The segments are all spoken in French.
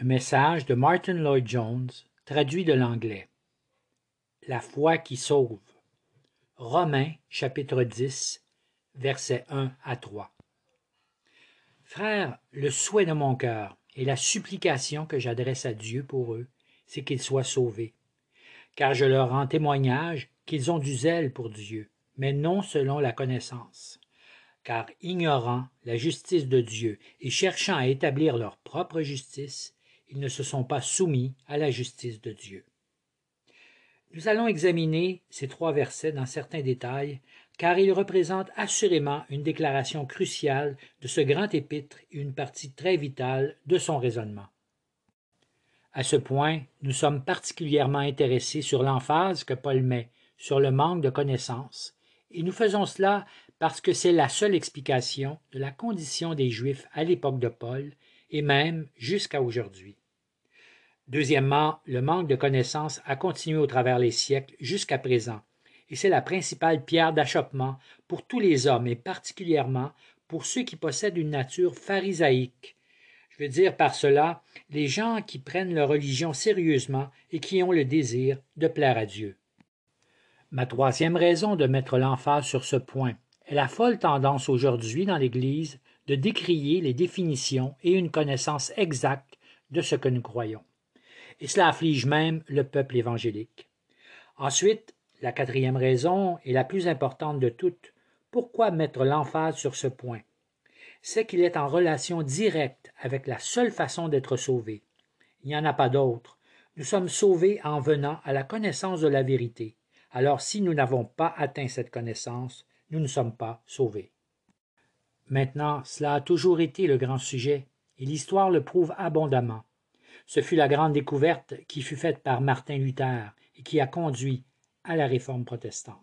Un message de Martin Lloyd Jones, traduit de l'anglais. La foi qui sauve. Romains chapitre 10, versets 1 à 3. Frères, le souhait de mon cœur et la supplication que j'adresse à Dieu pour eux, c'est qu'ils soient sauvés. Car je leur rends témoignage qu'ils ont du zèle pour Dieu, mais non selon la connaissance. Car ignorant la justice de Dieu et cherchant à établir leur propre justice, ils ne se sont pas soumis à la justice de Dieu. Nous allons examiner ces trois versets dans certains détails, car ils représentent assurément une déclaration cruciale de ce grand épître et une partie très vitale de son raisonnement. À ce point, nous sommes particulièrement intéressés sur l'emphase que Paul met sur le manque de connaissances, et nous faisons cela parce que c'est la seule explication de la condition des Juifs à l'époque de Paul et même jusqu'à aujourd'hui. Deuxièmement, le manque de connaissances a continué au travers les siècles jusqu'à présent, et c'est la principale pierre d'achoppement pour tous les hommes, et particulièrement pour ceux qui possèdent une nature pharisaïque. Je veux dire par cela les gens qui prennent leur religion sérieusement et qui ont le désir de plaire à Dieu. Ma troisième raison de mettre l'emphase sur ce point est la folle tendance aujourd'hui dans l'Église de décrier les définitions et une connaissance exacte de ce que nous croyons. Et cela afflige même le peuple évangélique. Ensuite, la quatrième raison, et la plus importante de toutes, pourquoi mettre l'emphase sur ce point? C'est qu'il est en relation directe avec la seule façon d'être sauvé. Il n'y en a pas d'autre. Nous sommes sauvés en venant à la connaissance de la vérité. Alors si nous n'avons pas atteint cette connaissance, nous ne sommes pas sauvés. Maintenant, cela a toujours été le grand sujet, et l'histoire le prouve abondamment. Ce fut la grande découverte qui fut faite par Martin Luther et qui a conduit à la réforme protestante.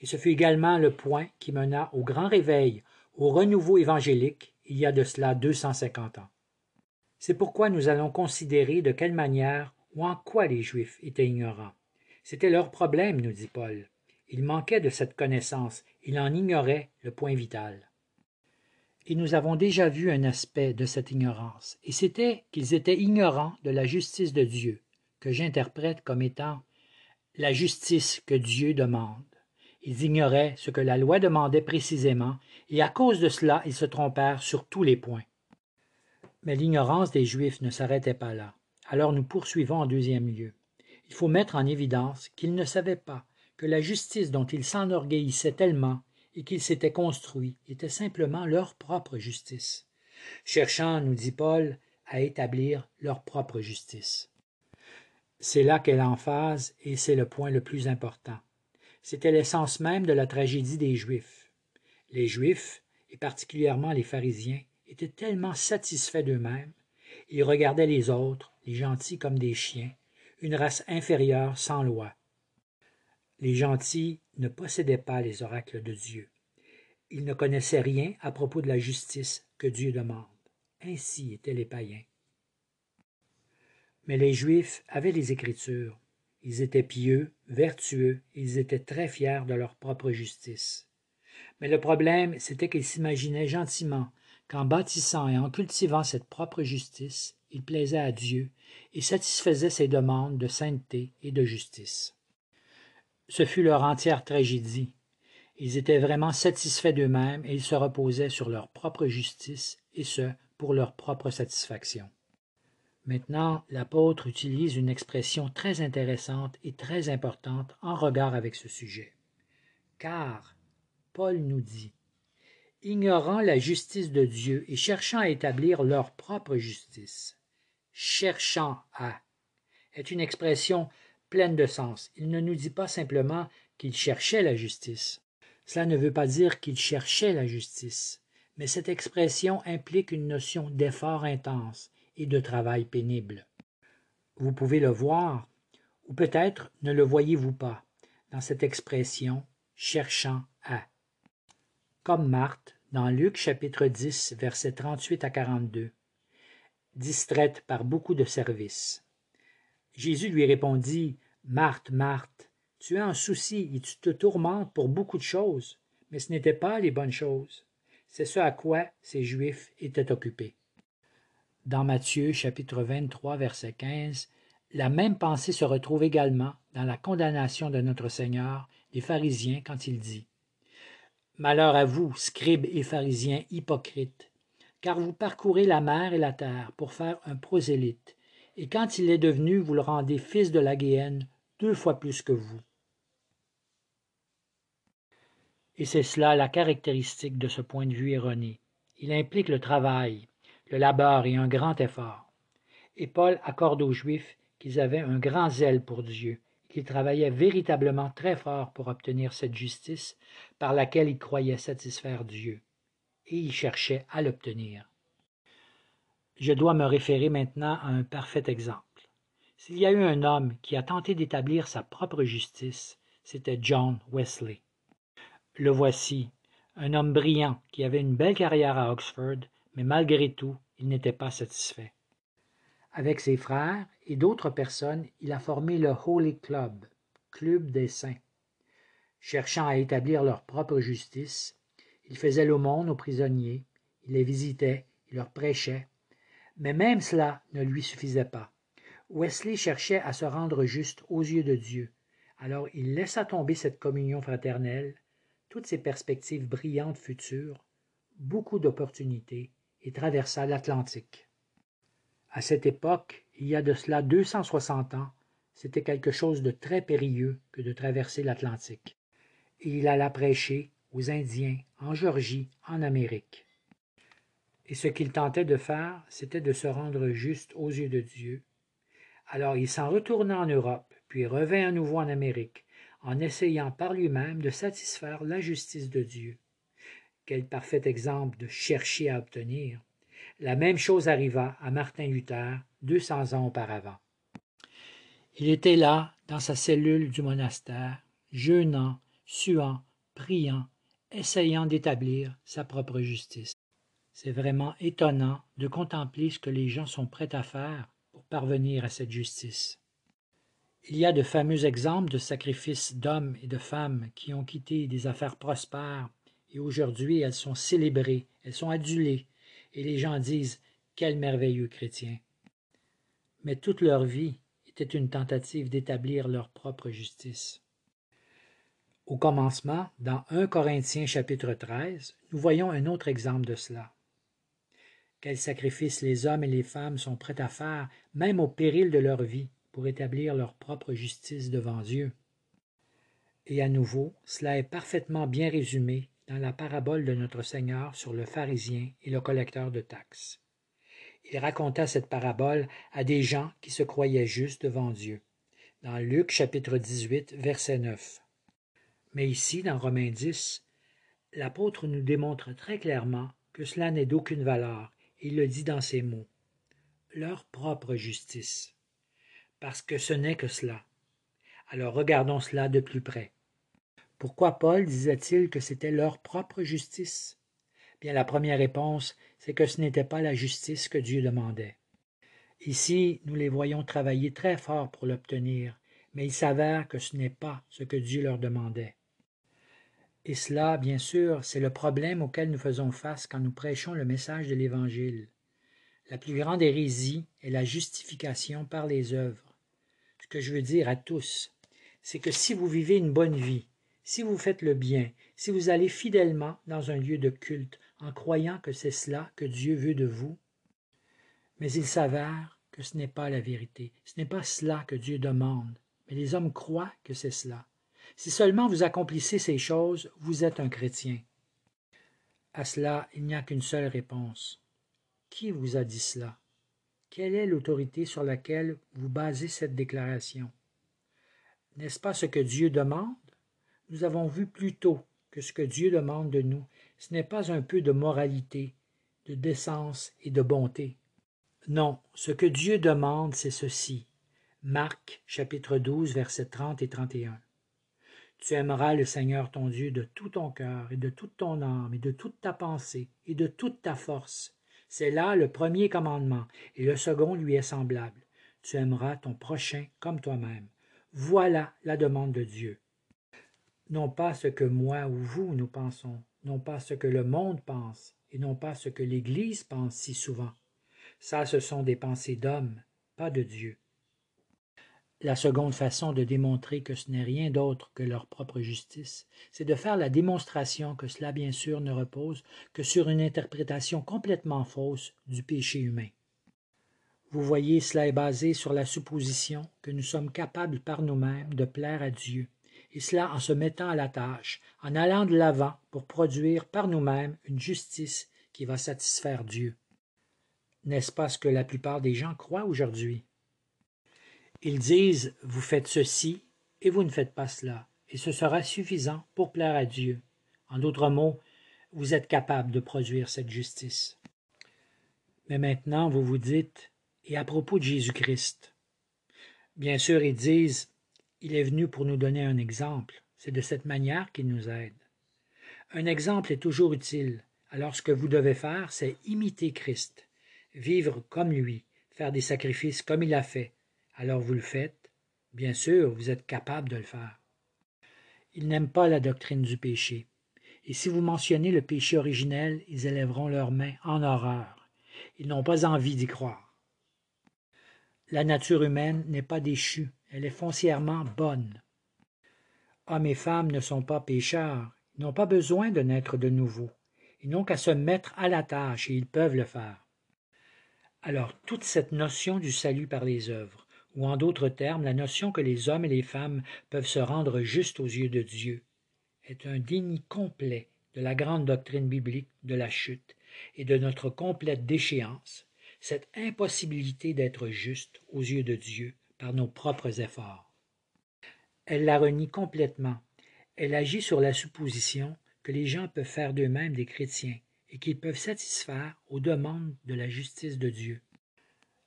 Et ce fut également le point qui mena au grand réveil, au renouveau évangélique, il y a de cela deux cent cinquante ans. C'est pourquoi nous allons considérer de quelle manière ou en quoi les Juifs étaient ignorants. C'était leur problème, nous dit Paul. Ils manquaient de cette connaissance, ils en ignoraient le point vital et nous avons déjà vu un aspect de cette ignorance, et c'était qu'ils étaient ignorants de la justice de Dieu, que j'interprète comme étant la justice que Dieu demande. Ils ignoraient ce que la loi demandait précisément, et à cause de cela ils se trompèrent sur tous les points. Mais l'ignorance des Juifs ne s'arrêtait pas là. Alors nous poursuivons en deuxième lieu. Il faut mettre en évidence qu'ils ne savaient pas que la justice dont ils s'enorgueillissaient tellement et qu'ils s'étaient construits était simplement leur propre justice, cherchant, nous dit Paul, à établir leur propre justice. C'est là qu'est l'emphase et c'est le point le plus important. C'était l'essence même de la tragédie des Juifs. Les Juifs, et particulièrement les pharisiens, étaient tellement satisfaits d'eux-mêmes, ils regardaient les autres, les gentils comme des chiens, une race inférieure sans loi. Les gentils ne possédaient pas les oracles de Dieu. Ils ne connaissaient rien à propos de la justice que Dieu demande. Ainsi étaient les païens. Mais les Juifs avaient les Écritures. Ils étaient pieux, vertueux, ils étaient très fiers de leur propre justice. Mais le problème, c'était qu'ils s'imaginaient gentiment qu'en bâtissant et en cultivant cette propre justice, ils plaisaient à Dieu et satisfaisaient ses demandes de sainteté et de justice. Ce fut leur entière tragédie. Ils étaient vraiment satisfaits d'eux-mêmes et ils se reposaient sur leur propre justice, et ce, pour leur propre satisfaction. Maintenant, l'apôtre utilise une expression très intéressante et très importante en regard avec ce sujet. Car, Paul nous dit, ignorant la justice de Dieu et cherchant à établir leur propre justice, cherchant à, est une expression pleine de sens. Il ne nous dit pas simplement qu'il cherchait la justice. Cela ne veut pas dire qu'il cherchait la justice, mais cette expression implique une notion d'effort intense et de travail pénible. Vous pouvez le voir, ou peut-être ne le voyez-vous pas, dans cette expression cherchant à. Comme Marthe, dans Luc chapitre 10, versets 38 à 42, distraite par beaucoup de services. Jésus lui répondit Marthe, Marthe, tu as un souci et tu te tourmentes pour beaucoup de choses, mais ce n'étaient pas les bonnes choses. C'est ce à quoi ces Juifs étaient occupés. dans Matthieu chapitre 23 verset 15, la même pensée se retrouve également dans la condamnation de notre Seigneur des pharisiens quand il dit Malheur à vous, scribes et pharisiens hypocrites, car vous parcourez la mer et la terre pour faire un prosélyte, et quand il est devenu, vous le rendez fils de la Guéhenne deux fois plus que vous. Et c'est cela la caractéristique de ce point de vue erroné. Il implique le travail, le labeur et un grand effort. Et Paul accorde aux Juifs qu'ils avaient un grand zèle pour Dieu, qu'ils travaillaient véritablement très fort pour obtenir cette justice par laquelle ils croyaient satisfaire Dieu. Et ils cherchaient à l'obtenir. Je dois me référer maintenant à un parfait exemple. S'il y a eu un homme qui a tenté d'établir sa propre justice, c'était John Wesley. Le voici, un homme brillant qui avait une belle carrière à Oxford, mais malgré tout, il n'était pas satisfait. Avec ses frères et d'autres personnes, il a formé le Holy Club, Club des Saints. Cherchant à établir leur propre justice, il faisait l'aumône aux prisonniers, il les visitait, il leur prêchait. Mais même cela ne lui suffisait pas. Wesley cherchait à se rendre juste aux yeux de Dieu. Alors il laissa tomber cette communion fraternelle toutes ces perspectives brillantes futures, beaucoup d'opportunités, et traversa l'Atlantique. À cette époque, il y a de cela deux cent soixante ans, c'était quelque chose de très périlleux que de traverser l'Atlantique. Et il alla prêcher aux Indiens, en Georgie, en Amérique. Et ce qu'il tentait de faire, c'était de se rendre juste aux yeux de Dieu. Alors il s'en retourna en Europe, puis revint à nouveau en Amérique, en essayant par lui-même de satisfaire la justice de Dieu. Quel parfait exemple de chercher à obtenir. La même chose arriva à Martin Luther deux cents ans auparavant. Il était là, dans sa cellule du monastère, jeûnant, suant, priant, essayant d'établir sa propre justice. C'est vraiment étonnant de contempler ce que les gens sont prêts à faire pour parvenir à cette justice. Il y a de fameux exemples de sacrifices d'hommes et de femmes qui ont quitté des affaires prospères et aujourd'hui elles sont célébrées, elles sont adulées, et les gens disent Quel merveilleux chrétien. Mais toute leur vie était une tentative d'établir leur propre justice. Au commencement, dans 1 Corinthiens chapitre 13, nous voyons un autre exemple de cela. Quels sacrifices les hommes et les femmes sont prêts à faire, même au péril de leur vie, pour établir leur propre justice devant Dieu? Et à nouveau, cela est parfaitement bien résumé dans la parabole de notre Seigneur sur le pharisien et le collecteur de taxes. Il raconta cette parabole à des gens qui se croyaient justes devant Dieu. Dans Luc chapitre 18, verset 9. Mais ici, dans Romains 10, l'apôtre nous démontre très clairement que cela n'est d'aucune valeur, il le dit dans ces mots. Leur propre justice parce que ce n'est que cela. Alors regardons cela de plus près. Pourquoi Paul disait-il que c'était leur propre justice? Bien la première réponse, c'est que ce n'était pas la justice que Dieu demandait. Ici, nous les voyons travailler très fort pour l'obtenir, mais il s'avère que ce n'est pas ce que Dieu leur demandait. Et cela, bien sûr, c'est le problème auquel nous faisons face quand nous prêchons le message de l'Évangile. La plus grande hérésie est la justification par les œuvres que je veux dire à tous, c'est que si vous vivez une bonne vie, si vous faites le bien, si vous allez fidèlement dans un lieu de culte en croyant que c'est cela que Dieu veut de vous, mais il s'avère que ce n'est pas la vérité, ce n'est pas cela que Dieu demande, mais les hommes croient que c'est cela. Si seulement vous accomplissez ces choses, vous êtes un chrétien. À cela, il n'y a qu'une seule réponse. Qui vous a dit cela? Quelle est l'autorité sur laquelle vous basez cette déclaration? N'est-ce pas ce que Dieu demande? Nous avons vu plus tôt que ce que Dieu demande de nous, ce n'est pas un peu de moralité, de décence et de bonté. Non, ce que Dieu demande, c'est ceci. Marc chapitre 12 versets 30 et 31. Tu aimeras le Seigneur ton Dieu de tout ton cœur et de toute ton âme et de toute ta pensée et de toute ta force c'est là le premier commandement, et le second lui est semblable. Tu aimeras ton prochain comme toi-même. Voilà la demande de Dieu. Non pas ce que moi ou vous nous pensons, non pas ce que le monde pense, et non pas ce que l'Église pense si souvent. Ça, ce sont des pensées d'hommes, pas de Dieu. La seconde façon de démontrer que ce n'est rien d'autre que leur propre justice, c'est de faire la démonstration que cela bien sûr ne repose que sur une interprétation complètement fausse du péché humain. Vous voyez, cela est basé sur la supposition que nous sommes capables par nous-mêmes de plaire à Dieu, et cela en se mettant à la tâche, en allant de l'avant pour produire par nous-mêmes une justice qui va satisfaire Dieu. N'est-ce pas ce que la plupart des gens croient aujourd'hui? Ils disent Vous faites ceci et vous ne faites pas cela, et ce sera suffisant pour plaire à Dieu. En d'autres mots, vous êtes capable de produire cette justice. Mais maintenant, vous vous dites Et à propos de Jésus-Christ Bien sûr, ils disent Il est venu pour nous donner un exemple. C'est de cette manière qu'il nous aide. Un exemple est toujours utile. Alors ce que vous devez faire, c'est imiter Christ, vivre comme lui, faire des sacrifices comme il a fait, alors vous le faites. Bien sûr, vous êtes capable de le faire. Ils n'aiment pas la doctrine du péché. Et si vous mentionnez le péché originel, ils élèveront leurs mains en horreur. Ils n'ont pas envie d'y croire. La nature humaine n'est pas déchue, elle est foncièrement bonne. Hommes et femmes ne sont pas pécheurs, ils n'ont pas besoin de naître de nouveau. Ils n'ont qu'à se mettre à la tâche et ils peuvent le faire. Alors toute cette notion du salut par les œuvres, ou en d'autres termes la notion que les hommes et les femmes peuvent se rendre justes aux yeux de Dieu, est un déni complet de la grande doctrine biblique de la chute et de notre complète déchéance, cette impossibilité d'être juste aux yeux de Dieu par nos propres efforts. Elle la renie complètement. Elle agit sur la supposition que les gens peuvent faire d'eux-mêmes des chrétiens et qu'ils peuvent satisfaire aux demandes de la justice de Dieu.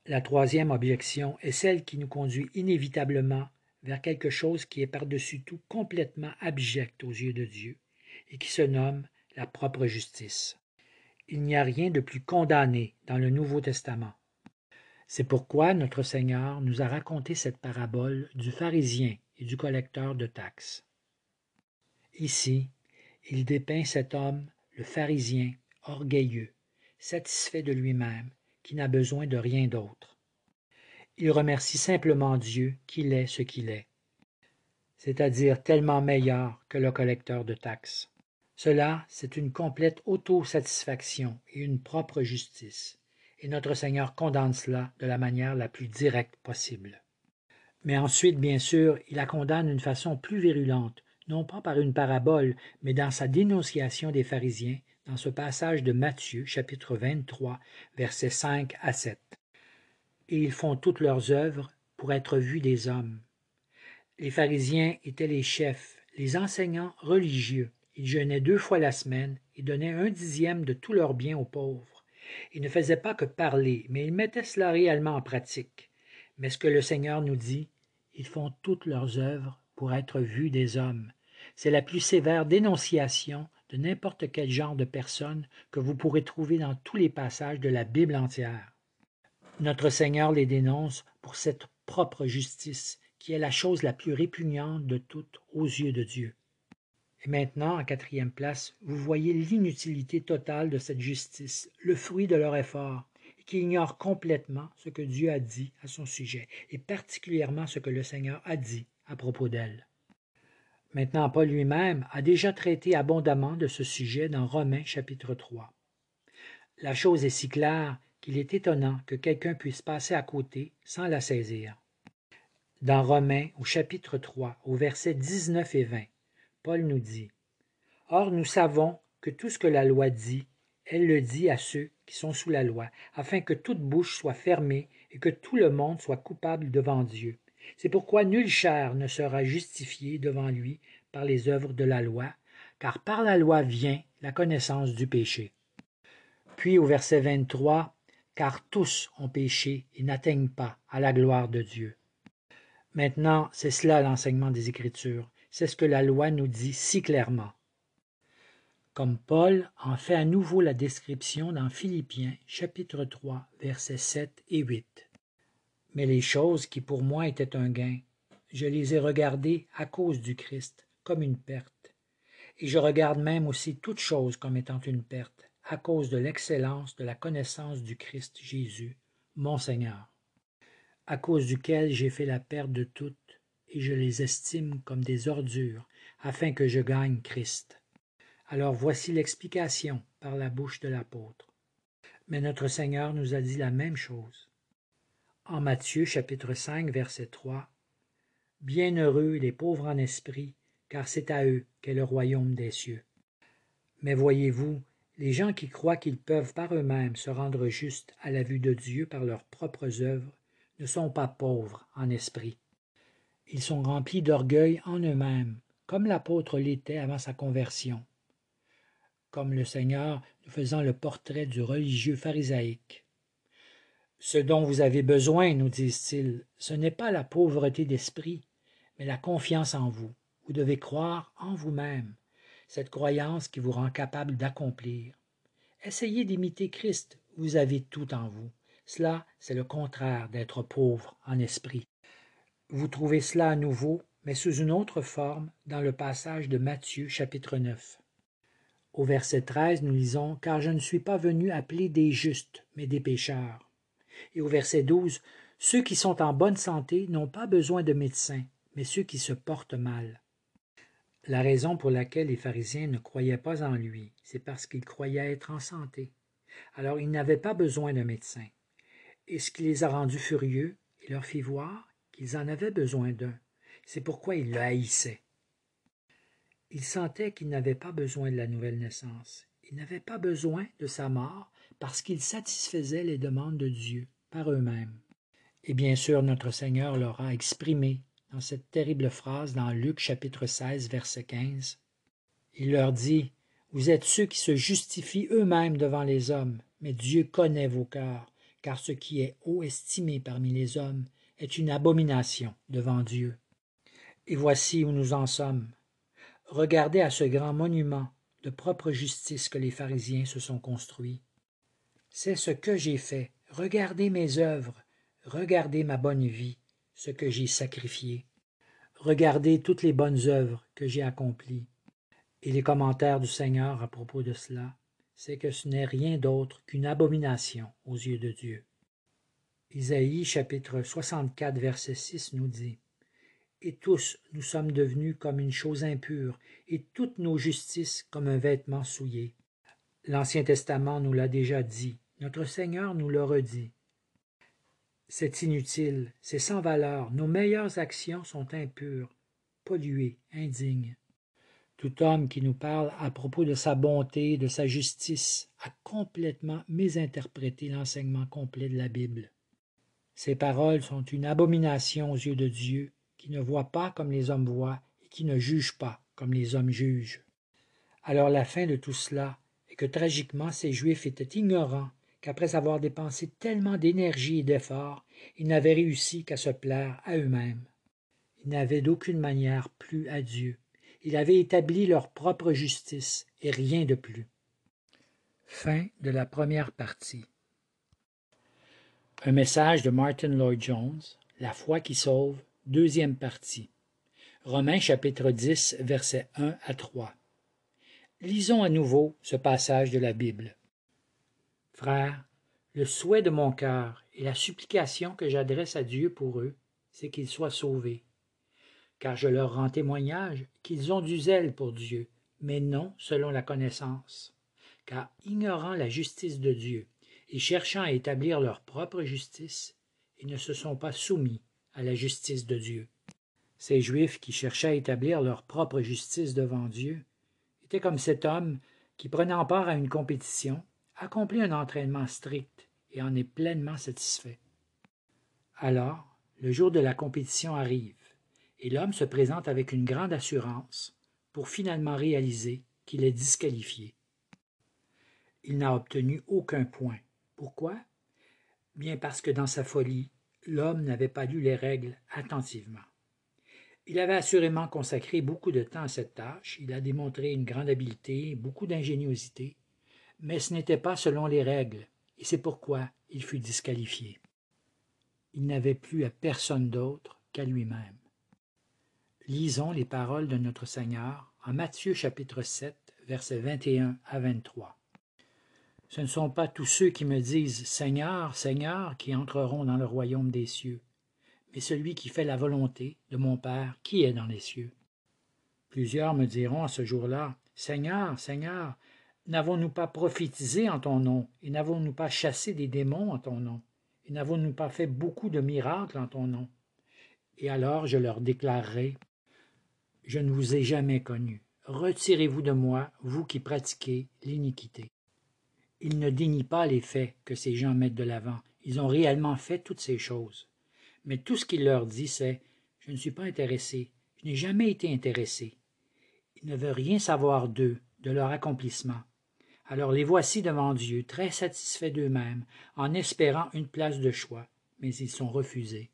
La troisième objection est celle qui nous conduit inévitablement vers quelque chose qui est par-dessus tout complètement abject aux yeux de Dieu et qui se nomme la propre justice. Il n'y a rien de plus condamné dans le Nouveau Testament. C'est pourquoi notre Seigneur nous a raconté cette parabole du pharisien et du collecteur de taxes. Ici, il dépeint cet homme, le pharisien, orgueilleux, satisfait de lui-même, qui n'a besoin de rien d'autre. Il remercie simplement Dieu qu'il est ce qu'il est, c'est-à-dire tellement meilleur que le collecteur de taxes. Cela, c'est une complète autosatisfaction et une propre justice, et notre Seigneur condamne cela de la manière la plus directe possible. Mais ensuite, bien sûr, il la condamne d'une façon plus virulente, non pas par une parabole, mais dans sa dénonciation des pharisiens dans ce passage de Matthieu chapitre 23 versets 5 à 7. Et ils font toutes leurs œuvres pour être vus des hommes. Les pharisiens étaient les chefs, les enseignants religieux. Ils jeûnaient deux fois la semaine et donnaient un dixième de tous leurs biens aux pauvres. Ils ne faisaient pas que parler, mais ils mettaient cela réellement en pratique. Mais ce que le Seigneur nous dit, ils font toutes leurs œuvres pour être vus des hommes. C'est la plus sévère dénonciation n'importe quel genre de personne que vous pourrez trouver dans tous les passages de la Bible entière. Notre Seigneur les dénonce pour cette propre justice qui est la chose la plus répugnante de toutes aux yeux de Dieu. Et maintenant, en quatrième place, vous voyez l'inutilité totale de cette justice, le fruit de leur effort, et qui ignore complètement ce que Dieu a dit à son sujet, et particulièrement ce que le Seigneur a dit à propos d'elle. Maintenant, Paul lui-même a déjà traité abondamment de ce sujet dans Romains chapitre 3. La chose est si claire qu'il est étonnant que quelqu'un puisse passer à côté sans la saisir. Dans Romains au chapitre 3, au verset 19 et 20, Paul nous dit Or nous savons que tout ce que la loi dit, elle le dit à ceux qui sont sous la loi, afin que toute bouche soit fermée et que tout le monde soit coupable devant Dieu. C'est pourquoi nulle chair ne sera justifiée devant lui par les œuvres de la loi, car par la loi vient la connaissance du péché. Puis au verset 23, car tous ont péché et n'atteignent pas à la gloire de Dieu. Maintenant, c'est cela l'enseignement des Écritures, c'est ce que la loi nous dit si clairement. Comme Paul en fait à nouveau la description dans Philippiens chapitre 3 versets 7 et 8 mais les choses qui pour moi étaient un gain, je les ai regardées à cause du Christ comme une perte. Et je regarde même aussi toutes choses comme étant une perte, à cause de l'excellence de la connaissance du Christ Jésus, mon Seigneur, à cause duquel j'ai fait la perte de toutes, et je les estime comme des ordures, afin que je gagne Christ. Alors voici l'explication par la bouche de l'apôtre. Mais notre Seigneur nous a dit la même chose. En Matthieu chapitre 5 verset 3 Bienheureux les pauvres en esprit, car c'est à eux qu'est le royaume des cieux. Mais voyez-vous, les gens qui croient qu'ils peuvent par eux-mêmes se rendre justes à la vue de Dieu par leurs propres œuvres ne sont pas pauvres en esprit. Ils sont remplis d'orgueil en eux-mêmes, comme l'apôtre l'était avant sa conversion, comme le Seigneur nous faisant le portrait du religieux pharisaïque. Ce dont vous avez besoin, nous disent-ils, ce n'est pas la pauvreté d'esprit, mais la confiance en vous. Vous devez croire en vous-même, cette croyance qui vous rend capable d'accomplir. Essayez d'imiter Christ, vous avez tout en vous. Cela, c'est le contraire d'être pauvre en esprit. Vous trouvez cela à nouveau, mais sous une autre forme, dans le passage de Matthieu chapitre 9. Au verset 13, nous lisons Car je ne suis pas venu appeler des justes, mais des pécheurs. Et au verset 12, Ceux qui sont en bonne santé n'ont pas besoin de médecins, mais ceux qui se portent mal. La raison pour laquelle les pharisiens ne croyaient pas en lui, c'est parce qu'ils croyaient être en santé. Alors ils n'avaient pas besoin d'un médecin. Et ce qui les a rendus furieux, il leur fit voir qu'ils en avaient besoin d'un. C'est pourquoi ils le haïssaient. Ils sentaient qu'ils n'avaient pas besoin de la nouvelle naissance. Ils n'avaient pas besoin de sa mort parce qu'ils satisfaisaient les demandes de Dieu par eux-mêmes. Et bien sûr, notre Seigneur leur a exprimé dans cette terrible phrase dans Luc chapitre 16, verset 15. Il leur dit, Vous êtes ceux qui se justifient eux-mêmes devant les hommes, mais Dieu connaît vos cœurs, car ce qui est haut estimé parmi les hommes est une abomination devant Dieu. Et voici où nous en sommes. Regardez à ce grand monument de propre justice que les pharisiens se sont construits. C'est ce que j'ai fait. Regardez mes œuvres, regardez ma bonne vie, ce que j'ai sacrifié. Regardez toutes les bonnes œuvres que j'ai accomplies. Et les commentaires du Seigneur à propos de cela, c'est que ce n'est rien d'autre qu'une abomination aux yeux de Dieu. Isaïe chapitre 64 verset 6 nous dit Et tous nous sommes devenus comme une chose impure, et toutes nos justices comme un vêtement souillé. L'Ancien Testament nous l'a déjà dit, notre Seigneur nous le redit. C'est inutile, c'est sans valeur, nos meilleures actions sont impures, polluées, indignes. Tout homme qui nous parle à propos de sa bonté, de sa justice, a complètement mésinterprété l'enseignement complet de la Bible. Ces paroles sont une abomination aux yeux de Dieu, qui ne voit pas comme les hommes voient et qui ne juge pas comme les hommes jugent. Alors la fin de tout cela est que tragiquement ces Juifs étaient ignorants qu'après avoir dépensé tellement d'énergie et d'efforts, ils n'avaient réussi qu'à se plaire à eux-mêmes. Ils n'avaient d'aucune manière plu à Dieu. Ils avaient établi leur propre justice et rien de plus. Fin de la première partie. Un message de Martin Lloyd Jones, La foi qui sauve, deuxième partie. Romains chapitre 10, versets 1 à 3. Lisons à nouveau ce passage de la Bible. Le souhait de mon cœur et la supplication que j'adresse à Dieu pour eux, c'est qu'ils soient sauvés. Car je leur rends témoignage qu'ils ont du zèle pour Dieu, mais non selon la connaissance. Car ignorant la justice de Dieu et cherchant à établir leur propre justice, ils ne se sont pas soumis à la justice de Dieu. Ces Juifs qui cherchaient à établir leur propre justice devant Dieu étaient comme cet homme qui, prenant part à une compétition, accomplit un entraînement strict et en est pleinement satisfait. Alors, le jour de la compétition arrive, et l'homme se présente avec une grande assurance pour finalement réaliser qu'il est disqualifié. Il n'a obtenu aucun point. Pourquoi? Bien parce que dans sa folie, l'homme n'avait pas lu les règles attentivement. Il avait assurément consacré beaucoup de temps à cette tâche, il a démontré une grande habileté, beaucoup d'ingéniosité, mais ce n'était pas selon les règles, et c'est pourquoi il fut disqualifié. Il n'avait plus à personne d'autre qu'à lui-même. Lisons les paroles de notre Seigneur en Matthieu chapitre 7, versets 21 à 23. Ce ne sont pas tous ceux qui me disent Seigneur, Seigneur qui entreront dans le royaume des cieux, mais celui qui fait la volonté de mon Père qui est dans les cieux. Plusieurs me diront à ce jour-là Seigneur, Seigneur, n'avons-nous pas prophétisé en ton nom, et n'avons-nous pas chassé des démons en ton nom, et n'avons-nous pas fait beaucoup de miracles en ton nom? Et alors je leur déclarerai Je ne vous ai jamais connu. Retirez-vous de moi, vous qui pratiquez l'iniquité. Ils ne dénient pas les faits que ces gens mettent de l'avant. Ils ont réellement fait toutes ces choses. Mais tout ce qu'il leur dit, c'est Je ne suis pas intéressé. Je n'ai jamais été intéressé. Il ne veut rien savoir d'eux, de leur accomplissement. Alors les voici devant Dieu, très satisfaits d'eux-mêmes, en espérant une place de choix, mais ils sont refusés,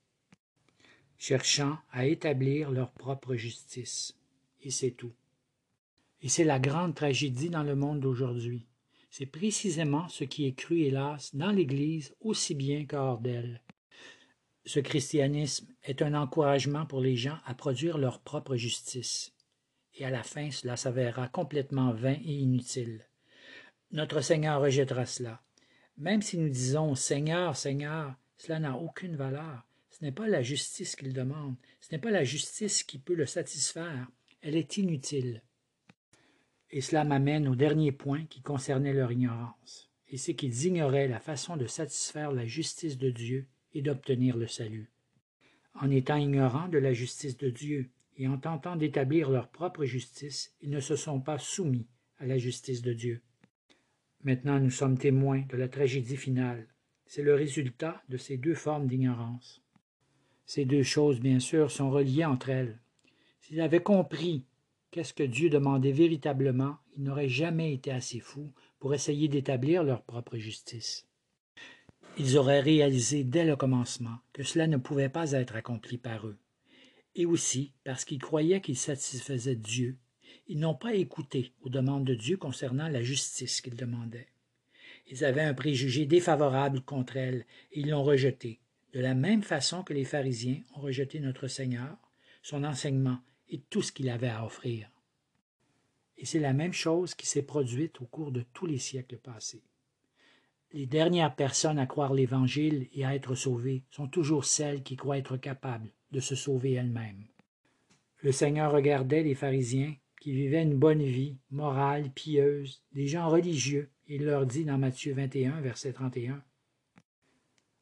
cherchant à établir leur propre justice. Et c'est tout. Et c'est la grande tragédie dans le monde d'aujourd'hui. C'est précisément ce qui est cru, hélas, dans l'Église aussi bien qu'hors d'elle. Ce christianisme est un encouragement pour les gens à produire leur propre justice. Et à la fin, cela s'avérera complètement vain et inutile. Notre Seigneur rejettera cela. Même si nous disons Seigneur, Seigneur, cela n'a aucune valeur. Ce n'est pas la justice qu'il demande, ce n'est pas la justice qui peut le satisfaire. Elle est inutile. Et cela m'amène au dernier point qui concernait leur ignorance, et c'est qu'ils ignoraient la façon de satisfaire la justice de Dieu et d'obtenir le salut. En étant ignorants de la justice de Dieu et en tentant d'établir leur propre justice, ils ne se sont pas soumis à la justice de Dieu. Maintenant nous sommes témoins de la tragédie finale. C'est le résultat de ces deux formes d'ignorance. Ces deux choses, bien sûr, sont reliées entre elles. S'ils avaient compris Qu'est-ce que Dieu demandait véritablement Ils n'auraient jamais été assez fous pour essayer d'établir leur propre justice. Ils auraient réalisé dès le commencement que cela ne pouvait pas être accompli par eux. Et aussi parce qu'ils croyaient qu'ils satisfaisaient Dieu, ils n'ont pas écouté aux demandes de Dieu concernant la justice qu'il demandait. Ils avaient un préjugé défavorable contre elle et ils l'ont rejeté, de la même façon que les pharisiens ont rejeté notre Seigneur, son enseignement et tout ce qu'il avait à offrir. Et c'est la même chose qui s'est produite au cours de tous les siècles passés. Les dernières personnes à croire l'Évangile et à être sauvées sont toujours celles qui croient être capables de se sauver elles-mêmes. Le Seigneur regardait les pharisiens qui vivaient une bonne vie, morale, pieuse, des gens religieux, il leur dit dans Matthieu 21, verset 31,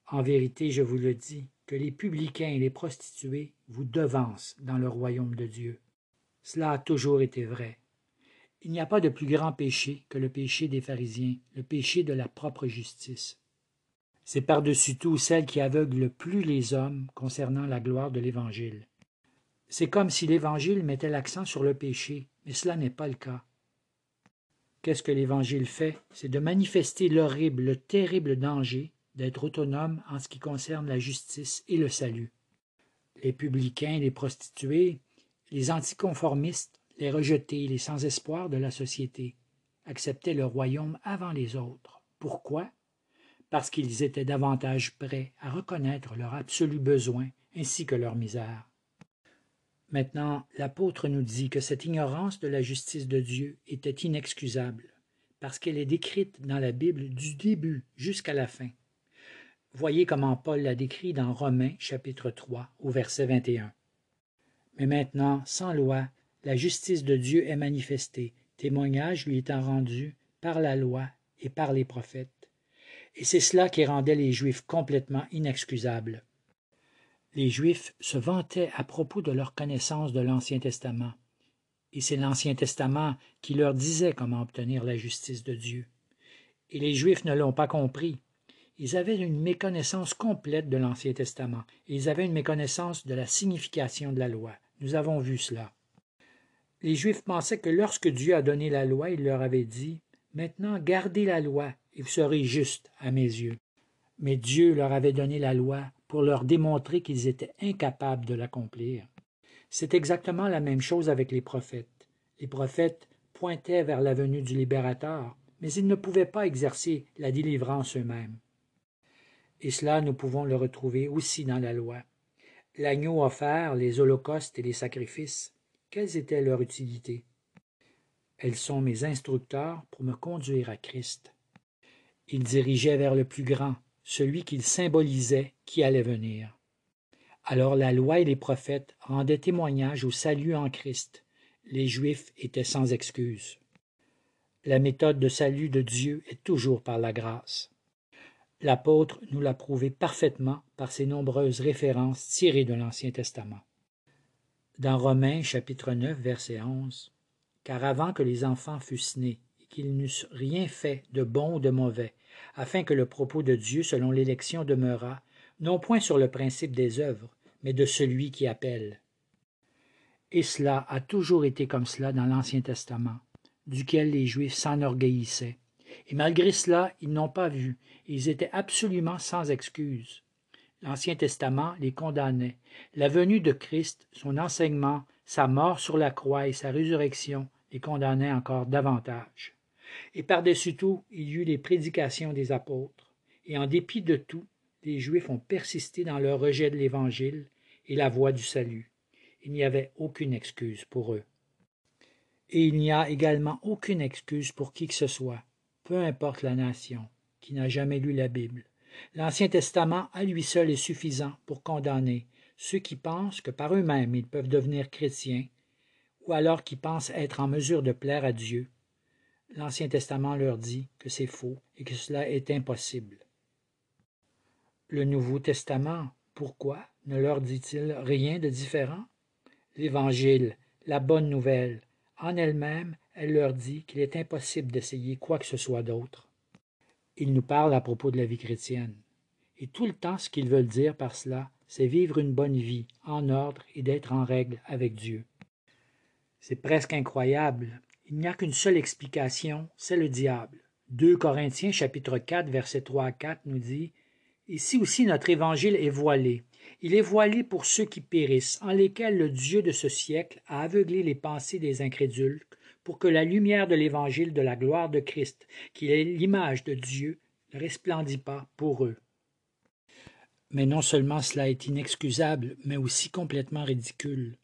En vérité, je vous le dis, que les publicains et les prostituées vous devancent dans le royaume de Dieu. Cela a toujours été vrai. Il n'y a pas de plus grand péché que le péché des pharisiens, le péché de la propre justice. C'est par-dessus tout celle qui aveugle le plus les hommes concernant la gloire de l'Évangile. C'est comme si l'Évangile mettait l'accent sur le péché, mais cela n'est pas le cas. Qu'est-ce que l'Évangile fait? C'est de manifester l'horrible, le terrible danger d'être autonome en ce qui concerne la justice et le salut. Les publicains, les prostituées, les anticonformistes, les rejetés, les sans-espoir de la société acceptaient le royaume avant les autres. Pourquoi? Parce qu'ils étaient davantage prêts à reconnaître leur absolu besoin ainsi que leur misère. Maintenant, l'apôtre nous dit que cette ignorance de la justice de Dieu était inexcusable, parce qu'elle est décrite dans la Bible du début jusqu'à la fin. Voyez comment Paul l'a décrit dans Romains chapitre 3 au verset 21. Mais maintenant, sans loi, la justice de Dieu est manifestée, témoignage lui étant rendu par la loi et par les prophètes. Et c'est cela qui rendait les Juifs complètement inexcusables. Les Juifs se vantaient à propos de leur connaissance de l'Ancien Testament. Et c'est l'Ancien Testament qui leur disait comment obtenir la justice de Dieu. Et les Juifs ne l'ont pas compris, ils avaient une méconnaissance complète de l'Ancien Testament, et ils avaient une méconnaissance de la signification de la loi. Nous avons vu cela. Les Juifs pensaient que lorsque Dieu a donné la loi, il leur avait dit Maintenant gardez la loi, et vous serez justes à mes yeux. Mais Dieu leur avait donné la loi pour leur démontrer qu'ils étaient incapables de l'accomplir. C'est exactement la même chose avec les prophètes. Les prophètes pointaient vers la venue du libérateur, mais ils ne pouvaient pas exercer la délivrance eux-mêmes. Et cela, nous pouvons le retrouver aussi dans la loi. L'agneau offert, les holocaustes et les sacrifices, quelles étaient leur utilité? Elles sont mes instructeurs pour me conduire à Christ. Il dirigeait vers le plus grand, celui qu'il symbolisait qui allait venir. Alors la loi et les prophètes rendaient témoignage au salut en Christ. Les Juifs étaient sans excuse. La méthode de salut de Dieu est toujours par la grâce. L'apôtre nous l'a prouvé parfaitement par ses nombreuses références tirées de l'Ancien Testament. Dans Romains chapitre 9 verset 11, Car avant que les enfants fussent nés qu'ils n'eussent rien fait de bon ou de mauvais, afin que le propos de Dieu selon l'élection demeurât, non point sur le principe des œuvres, mais de celui qui appelle. Et cela a toujours été comme cela dans l'Ancien Testament, duquel les Juifs s'enorgueillissaient. Et malgré cela, ils n'ont pas vu, ils étaient absolument sans excuse. L'Ancien Testament les condamnait. La venue de Christ, son enseignement, sa mort sur la croix et sa résurrection les condamnaient encore davantage. Et par-dessus tout, il y eut les prédications des apôtres. Et en dépit de tout, les Juifs ont persisté dans leur rejet de l'Évangile et la voie du salut. Il n'y avait aucune excuse pour eux. Et il n'y a également aucune excuse pour qui que ce soit, peu importe la nation, qui n'a jamais lu la Bible. L'Ancien Testament à lui seul est suffisant pour condamner ceux qui pensent que par eux-mêmes ils peuvent devenir chrétiens, ou alors qui pensent être en mesure de plaire à Dieu. L'Ancien Testament leur dit que c'est faux et que cela est impossible. Le Nouveau Testament, pourquoi ne leur dit-il rien de différent? L'Évangile, la bonne nouvelle, en elle-même, elle leur dit qu'il est impossible d'essayer quoi que ce soit d'autre. Il nous parle à propos de la vie chrétienne. Et tout le temps, ce qu'ils veulent dire par cela, c'est vivre une bonne vie, en ordre et d'être en règle avec Dieu. C'est presque incroyable. Il n'y a qu'une seule explication, c'est le diable. 2 Corinthiens chapitre 4 verset 3 à 4 nous dit Ici aussi notre évangile est voilé, il est voilé pour ceux qui périssent, en lesquels le Dieu de ce siècle a aveuglé les pensées des incrédules, pour que la lumière de l'évangile de la gloire de Christ, qui est l'image de Dieu, ne resplendit pas pour eux. Mais non seulement cela est inexcusable, mais aussi complètement ridicule.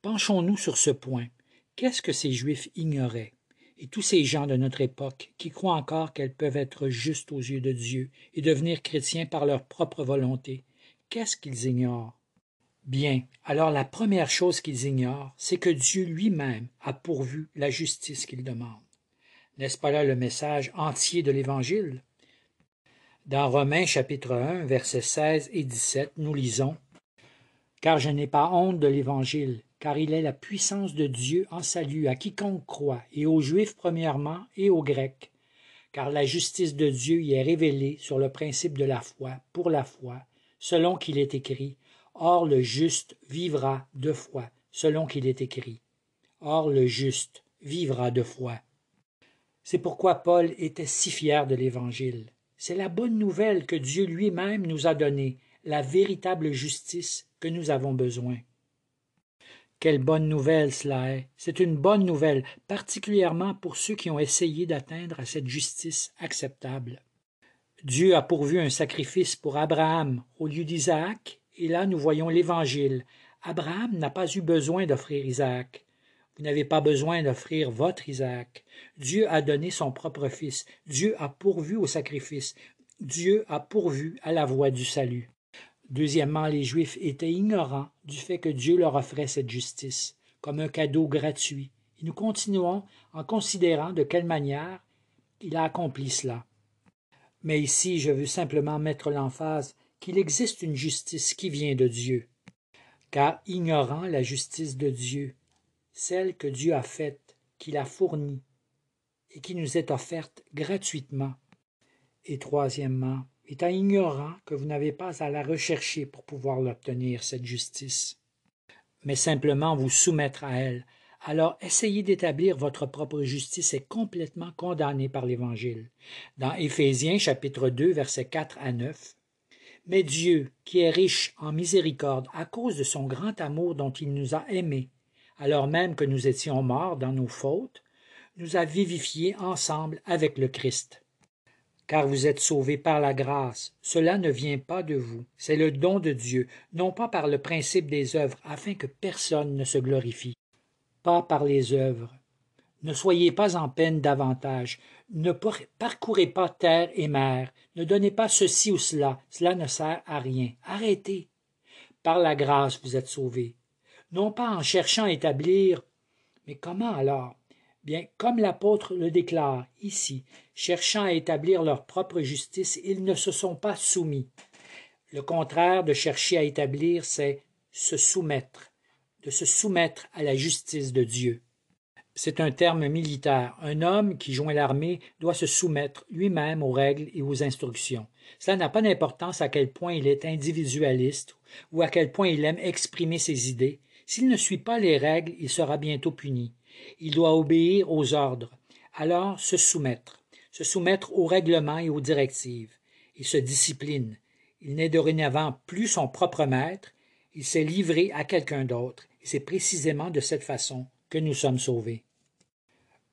Penchons-nous sur ce point. Qu'est-ce que ces Juifs ignoraient? Et tous ces gens de notre époque qui croient encore qu'elles peuvent être justes aux yeux de Dieu et devenir chrétiens par leur propre volonté, Qu'est-ce qu'ils ignorent? Bien, alors la première chose qu'ils ignorent, c'est que Dieu lui-même a pourvu la justice qu'ils demandent. N'est-ce pas là le message entier de l'Évangile? Dans Romains chapitre 1, versets 16 et 17, nous lisons Car je n'ai pas honte de l'Évangile, car il est la puissance de Dieu en salut à quiconque croit, et aux Juifs premièrement et aux Grecs, car la justice de Dieu y est révélée sur le principe de la foi, pour la foi, selon qu'il est écrit. Or le juste vivra de foi, selon qu'il est écrit. Or le juste vivra de foi. C'est pourquoi Paul était si fier de l'Évangile. C'est la bonne nouvelle que Dieu lui-même nous a donnée, la véritable justice que nous avons besoin. Quelle bonne nouvelle cela est. C'est une bonne nouvelle, particulièrement pour ceux qui ont essayé d'atteindre à cette justice acceptable. Dieu a pourvu un sacrifice pour Abraham au lieu d'Isaac, et là nous voyons l'Évangile. Abraham n'a pas eu besoin d'offrir Isaac. Vous n'avez pas besoin d'offrir votre Isaac. Dieu a donné son propre fils. Dieu a pourvu au sacrifice. Dieu a pourvu à la voie du salut. Deuxièmement, les Juifs étaient ignorants du fait que Dieu leur offrait cette justice, comme un cadeau gratuit. Et nous continuons en considérant de quelle manière il a accompli cela. Mais ici, je veux simplement mettre l'emphase qu'il existe une justice qui vient de Dieu. Car ignorant la justice de Dieu, celle que Dieu a faite, qu'il a fournie, et qui nous est offerte gratuitement. Et troisièmement, étant ignorant que vous n'avez pas à la rechercher pour pouvoir l'obtenir, cette justice, mais simplement vous soumettre à elle, alors essayer d'établir votre propre justice est complètement condamné par l'Évangile. Dans Éphésiens chapitre 2 versets 4 à 9, Mais Dieu, qui est riche en miséricorde à cause de son grand amour dont il nous a aimés, alors même que nous étions morts dans nos fautes, nous a vivifiés ensemble avec le Christ. Car vous êtes sauvés par la grâce, cela ne vient pas de vous, c'est le don de Dieu, non pas par le principe des œuvres, afin que personne ne se glorifie pas par les œuvres. Ne soyez pas en peine davantage. Ne parcourez pas terre et mer, ne donnez pas ceci ou cela, cela ne sert à rien. Arrêtez. Par la grâce, vous êtes sauvés. Non pas en cherchant à établir. Mais comment alors? Bien, comme l'apôtre le déclare ici, cherchant à établir leur propre justice, ils ne se sont pas soumis. Le contraire de chercher à établir, c'est se soumettre, de se soumettre à la justice de Dieu. C'est un terme militaire. Un homme qui joint l'armée doit se soumettre lui-même aux règles et aux instructions. Cela n'a pas d'importance à quel point il est individualiste ou à quel point il aime exprimer ses idées. S'il ne suit pas les règles, il sera bientôt puni. Il doit obéir aux ordres. Alors se soumettre, se soumettre aux règlements et aux directives. Il se discipline. Il n'est dorénavant plus son propre maître, il s'est livré à quelqu'un d'autre, et c'est précisément de cette façon que nous sommes sauvés.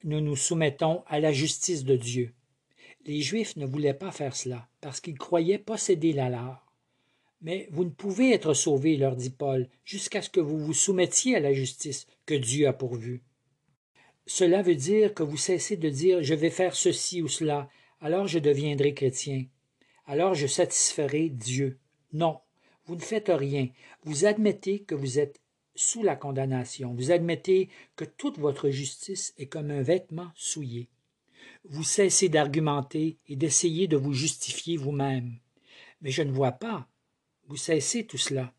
Nous nous soumettons à la justice de Dieu. Les Juifs ne voulaient pas faire cela, parce qu'ils croyaient posséder la leur. Mais vous ne pouvez être sauvés, leur dit Paul, jusqu'à ce que vous vous soumettiez à la justice que Dieu a pourvue. Cela veut dire que vous cessez de dire je vais faire ceci ou cela, alors je deviendrai chrétien, alors je satisferai Dieu. Non, vous ne faites rien. Vous admettez que vous êtes sous la condamnation. Vous admettez que toute votre justice est comme un vêtement souillé. Vous cessez d'argumenter et d'essayer de vous justifier vous-même. Mais je ne vois pas. Vous cessez tout cela.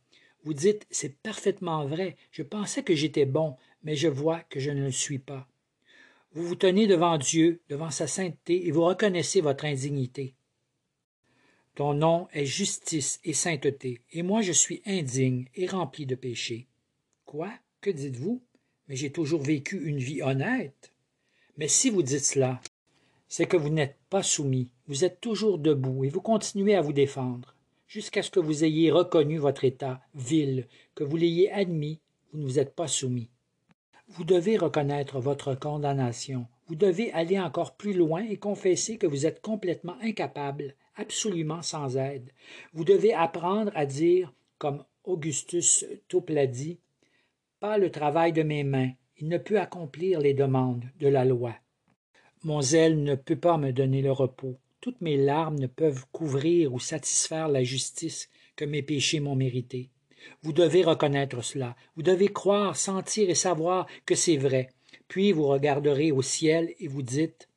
Vous dites c'est parfaitement vrai. Je pensais que j'étais bon, mais je vois que je ne le suis pas. Vous vous tenez devant Dieu, devant sa sainteté, et vous reconnaissez votre indignité. Ton nom est justice et sainteté, et moi je suis indigne et rempli de péché. Quoi? Que dites-vous? Mais j'ai toujours vécu une vie honnête. Mais si vous dites cela, c'est que vous n'êtes pas soumis, vous êtes toujours debout et vous continuez à vous défendre, jusqu'à ce que vous ayez reconnu votre état vil, que vous l'ayez admis, vous ne vous êtes pas soumis. Vous devez reconnaître votre condamnation, vous devez aller encore plus loin et confesser que vous êtes complètement incapable, absolument sans aide. Vous devez apprendre à dire, comme Augustus Toplady, pas le travail de mes mains, il ne peut accomplir les demandes de la loi. Mon zèle ne peut pas me donner le repos. Toutes mes larmes ne peuvent couvrir ou satisfaire la justice que mes péchés m'ont méritée. Vous devez reconnaître cela. Vous devez croire, sentir et savoir que c'est vrai. Puis vous regarderez au ciel et vous dites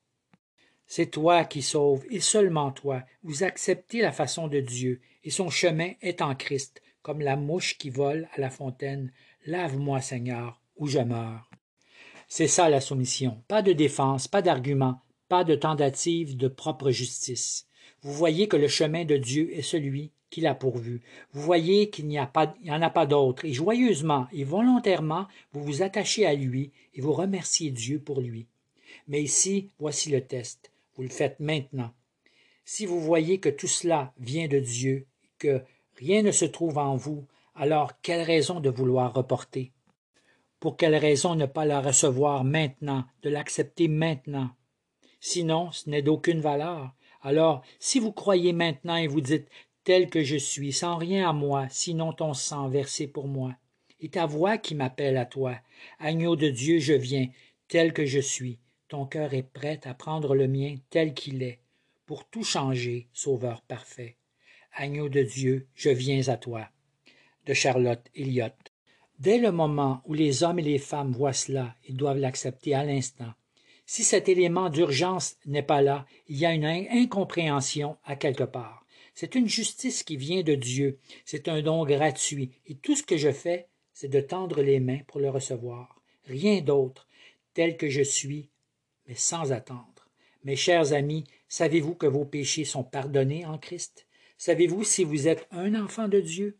C'est toi qui sauves, et seulement toi. Vous acceptez la façon de Dieu, et son chemin est en Christ, comme la mouche qui vole à la fontaine. Lave-moi, Seigneur, ou je meurs. C'est ça la soumission. Pas de défense, pas d'argument, pas de tentative de propre justice. Vous voyez que le chemin de Dieu est celui a pourvu. Vous voyez qu'il n'y en a pas d'autre, et joyeusement et volontairement, vous vous attachez à lui et vous remerciez Dieu pour lui. Mais ici, voici le test. Vous le faites maintenant. Si vous voyez que tout cela vient de Dieu, que rien ne se trouve en vous, alors quelle raison de vouloir reporter? Pour quelle raison ne pas la recevoir maintenant, de l'accepter maintenant? Sinon, ce n'est d'aucune valeur. Alors, si vous croyez maintenant et vous dites tel que je suis, sans rien à moi, sinon ton sang versé pour moi, et ta voix qui m'appelle à toi, agneau de Dieu, je viens, tel que je suis, ton cœur est prêt à prendre le mien tel qu'il est, pour tout changer, Sauveur parfait. Agneau de Dieu, je viens à toi de Charlotte Elliott. Dès le moment où les hommes et les femmes voient cela, ils doivent l'accepter à l'instant. Si cet élément d'urgence n'est pas là, il y a une incompréhension à quelque part. C'est une justice qui vient de Dieu, c'est un don gratuit, et tout ce que je fais, c'est de tendre les mains pour le recevoir. Rien d'autre, tel que je suis, mais sans attendre. Mes chers amis, savez-vous que vos péchés sont pardonnés en Christ? Savez-vous si vous êtes un enfant de Dieu?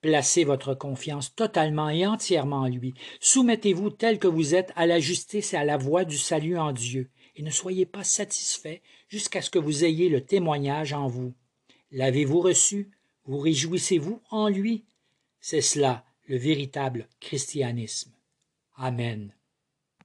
Placez votre confiance totalement et entièrement en lui. Soumettez-vous tel que vous êtes à la justice et à la voie du salut en Dieu, et ne soyez pas satisfait jusqu'à ce que vous ayez le témoignage en vous. L'avez-vous reçu? Vous réjouissez-vous en lui? C'est cela le véritable christianisme. Amen.